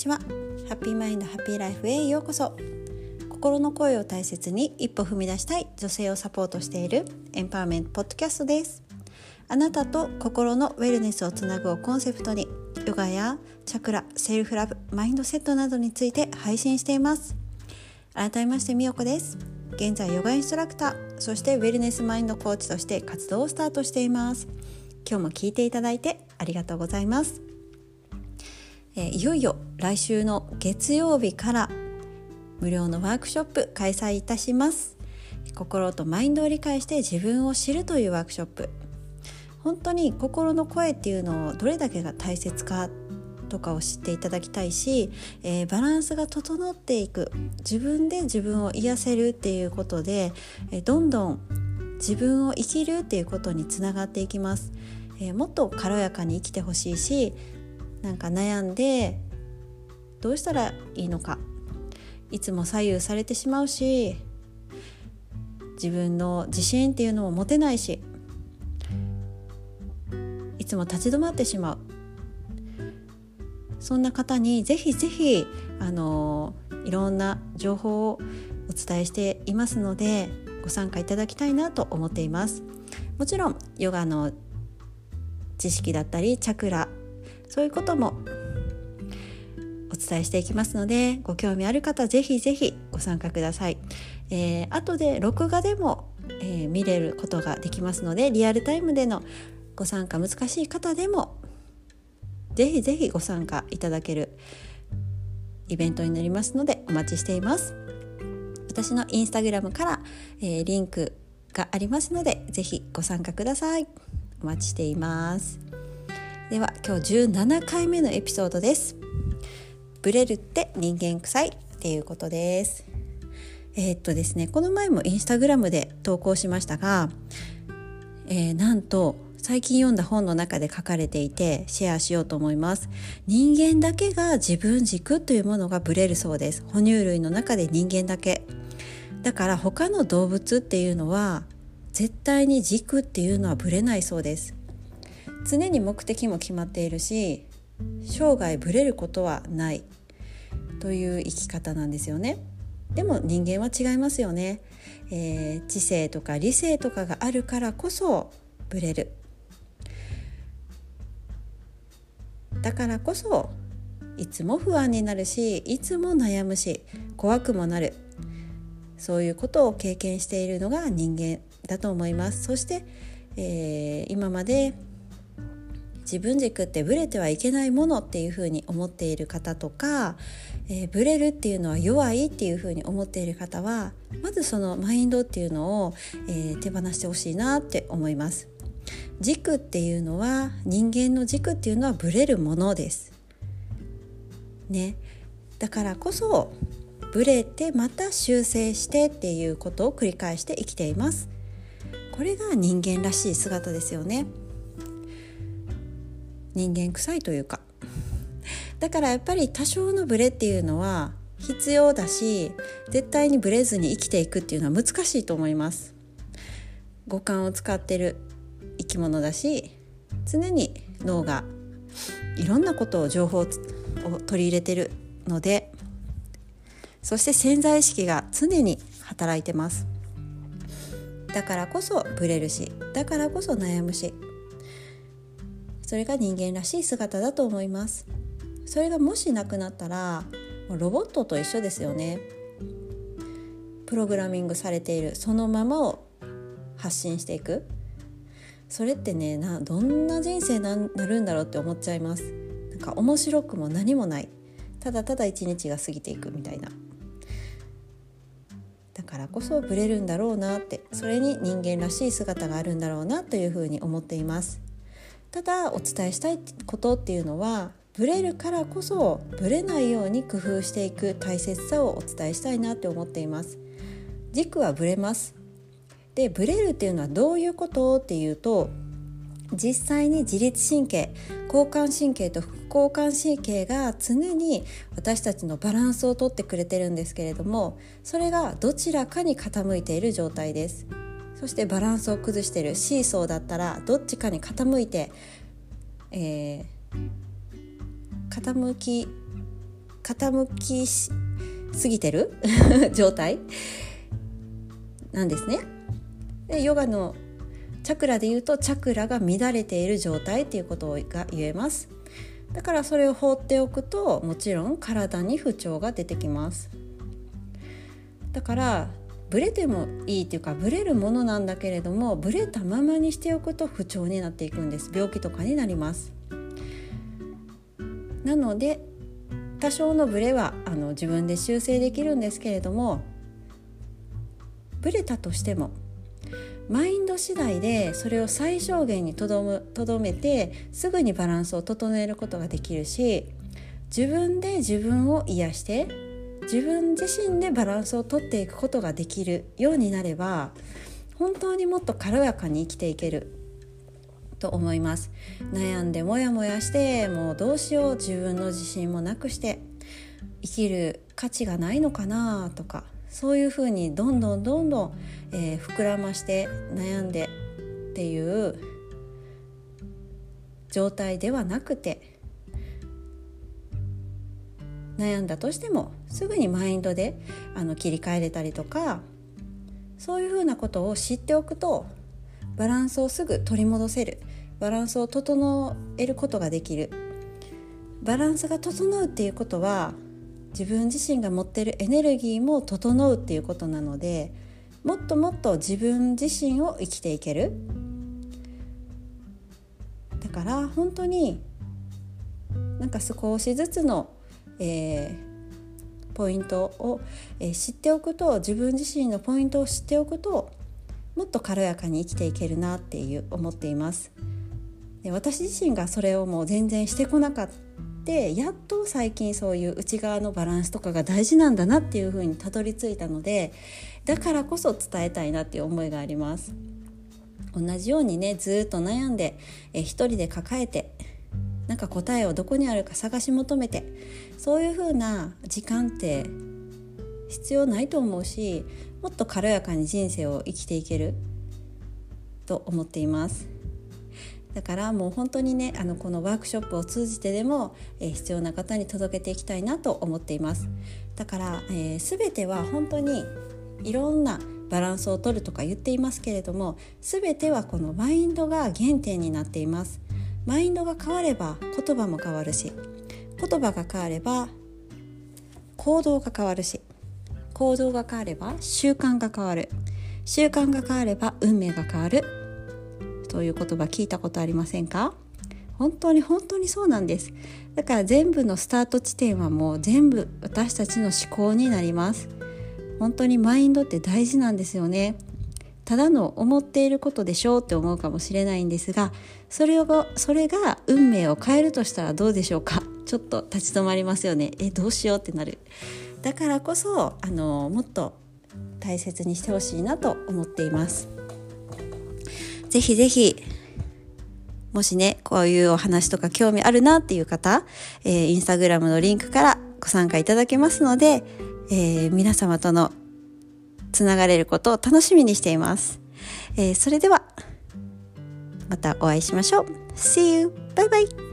ちは。ハッピーマインドハッピーライフへようこそ。心の声を大切に一歩踏み出したい女性をサポートしているエンパワーメントポッドキャストです。あなたと心のウェルネスをつなぐをコンセプトにヨガやチャクラ、セルフラブ、マインドセットなどについて配信しています。改めましてみよこです。現在ヨガインストラクターそしてウェルネスマインドコーチとして活動をスタートしています。今日も聞いていただいてありがとうございます。えいよいよ来週の月曜日から無料のワークショップ開催いたします。心とマインドを理解して自分を知るというワークショップ。本当に心の声っていうのをどれだけが大切かとかを知っていただきたいし、えー、バランスが整っていく。自分で自分を癒せるっていうことで、えー、どんどん自分を生きるっていうことにつながっていきます、えー、もっと軽やかに生きてほしいしなんか悩んでどうしたらいいのか。いつも左右されてしまうし自分の自信っていうのも持てないしいつも立ち止まってしまう。そんな方にぜひぜひあのいろんな情報をお伝えしていますのでご参加いただきたいなと思っています。もちろんヨガの知識だったりチャクラそういうこともお伝えしていきますのでご興味ある方ぜひぜひご参加ください、えー、後で録画でも、えー、見れることができますのでリアルタイムでのご参加難しい方でもぜひぜひご参加いただけるイベントになりますのでお待ちしています。私のインスタグラムから、えー、リンクがありますのでぜひご参加ください。お待ちしています。では今日17回目のエピソードです。ブレるって人間臭いっていうことです。えー、っとですねこの前もインスタグラムで投稿しましたが、えー、なんと最近読んだ本の中で書かれていてシェアしようと思います。人間だけが自分軸というものがブレるそうです。哺乳類の中で人間だけ。だから他の動物っていうのは絶対に軸っていうのはブレないそうです。常に目的も決まっているし生涯ぶれることはないという生き方なんですよね。でも人間は違いますよね、えー、知性とか理性とかがあるからこそぶれる。だからこそいつも不安になるしいつも悩むし怖くもなる。そういうことを経験しているのが人間だと思います。そして、えー、今まで自分軸ってブレてはいけないものっていうふうに思っている方とか、えー、ブレるっていうのは弱いっていうふうに思っている方はまずそのマインドっていうのを、えー、手放してほしいなって思います。軸っていうのは人間の軸っていうのはブレるものです。ね、だからこそブレてまた修正してっていうことを繰り返して生きています。これが人間らしい姿ですよね。人間臭いというか。だからやっぱり多少のブレっていうのは必要だし絶対にブレずに生きていくっていうのは難しいと思います。五感を使ってる生き物だし常に脳がいろんなことを情報を取り入れてるのでそして潜在意識が常に働いてます。だからこそブレるしだからこそ悩むしそれが人間らしい姿だと思います。それがもしなくなったらロボットと一緒ですよね。プログラミングされているそのままを発信していく。それってねなどんな人生ななるんだろうって思っちゃいます。なんか面白くも何もない。ただただ一日が過ぎていくみたいな。だからこそブレるんだろうなってそれに人間らしい姿があるんだろうなというふうに思っています。ただお伝えしたいことっていうのはブレるからこそブレないように工夫していく大切さをお伝えしたいなって思っています。軸はブレます。でブレるっていうのはどういうことっていうと実際に自律神経交感神経と副交感神経が常に私たちのバランスをとってくれてるんですけれどもそれがどちらかに傾いている状態です。そしてバランスを崩しているシーソーだったらどっちかに傾いて、えー、傾き傾きすぎてる？状態なんですね。でヨガのチャクラで言うとチャクラが乱れている状態っていうことが言えます。だからそれを放っておくともちろん体に不調が出てきます。だからブレてもいいっていうかブレるものなんだけれどもブレたままにしておくと不調になっていくんです。病気とかになります。なので多少のブレはあの自分で修正できるんですけれどもブレたとしてもマインド次第でそれを最小限にとどめてすぐにバランスを整えることができるし自分で自分を癒して自分自身でバランスをとっていくことができるようになれば本当にもっと軽やかに生きていける。と思います。悩んでモヤモヤしてもうどうしよう。自分の自信もなくして生きる価値がないのかなとかそういうふうにどんどんどんどん、えー、膨らまして悩んでっていう状態ではなくて悩んだとしてもすぐにマインドであの切り替えれたりとかそういうふうなことを知っておくとバランスをすぐ取り戻せる。バランスを整えることができる。バランスが整うっていうことは自分自身が持ってるエネルギーも整うっていうことなのでもっともっと自分自身を生きていける。だから本当になんか少しずつの、えー、ポイントを、えー、知っておくと自分自身のポイントを知っておくともっと軽やかに生きていけるなっていう思っています。で私自身がそれをもう全然してこなかったってやっと最近そういう内側のバランスとかが大事なんだなっていうふうにたどり着いたのでだからこそ伝えたいなっていう思いがあります。同じようにねずっと悩んでえ一人で抱えてなんか答えをどこにあるか探し求めてそういう風な時間って必要ないと思うしもっと軽やかに人生を生きていけると思っています。だからもう本当にねあのこのワークショップを通じてでも、えー、必要な方に届けていきたいなと思っていますだから、えー、全ては本当にいろんなバランスを取るとか言っていますけれども全てはこのマインドが原点になっていますマインドが変われば言葉も変わるし言葉が変われば行動が変わるし行動が変われば習慣が変わる。習慣が変われば運命が変わる。という言葉聞いたことありませんか？本当に本当にそうなんです。だから全部のスタート地点はもう全部私たちの思考になります。本当にマインドって大事なんですよね。ただの思っていることでしょうって思うかもしれないんですがそれをそれが運命を変えるとしたらどうでしょうか？ちょっと立ち止まりますよね。えどうしようってなる。だからこそあのもっと大切にしてほしいなと思っています。ぜひぜひ、もしね、こういうお話とか興味あるなっていう方、えー、インスタグラムのリンクからご参加いただけますので、えー、皆様とのつながれることを楽しみにしています。えー、それでは、またお会いしましょう。See you! バイバイ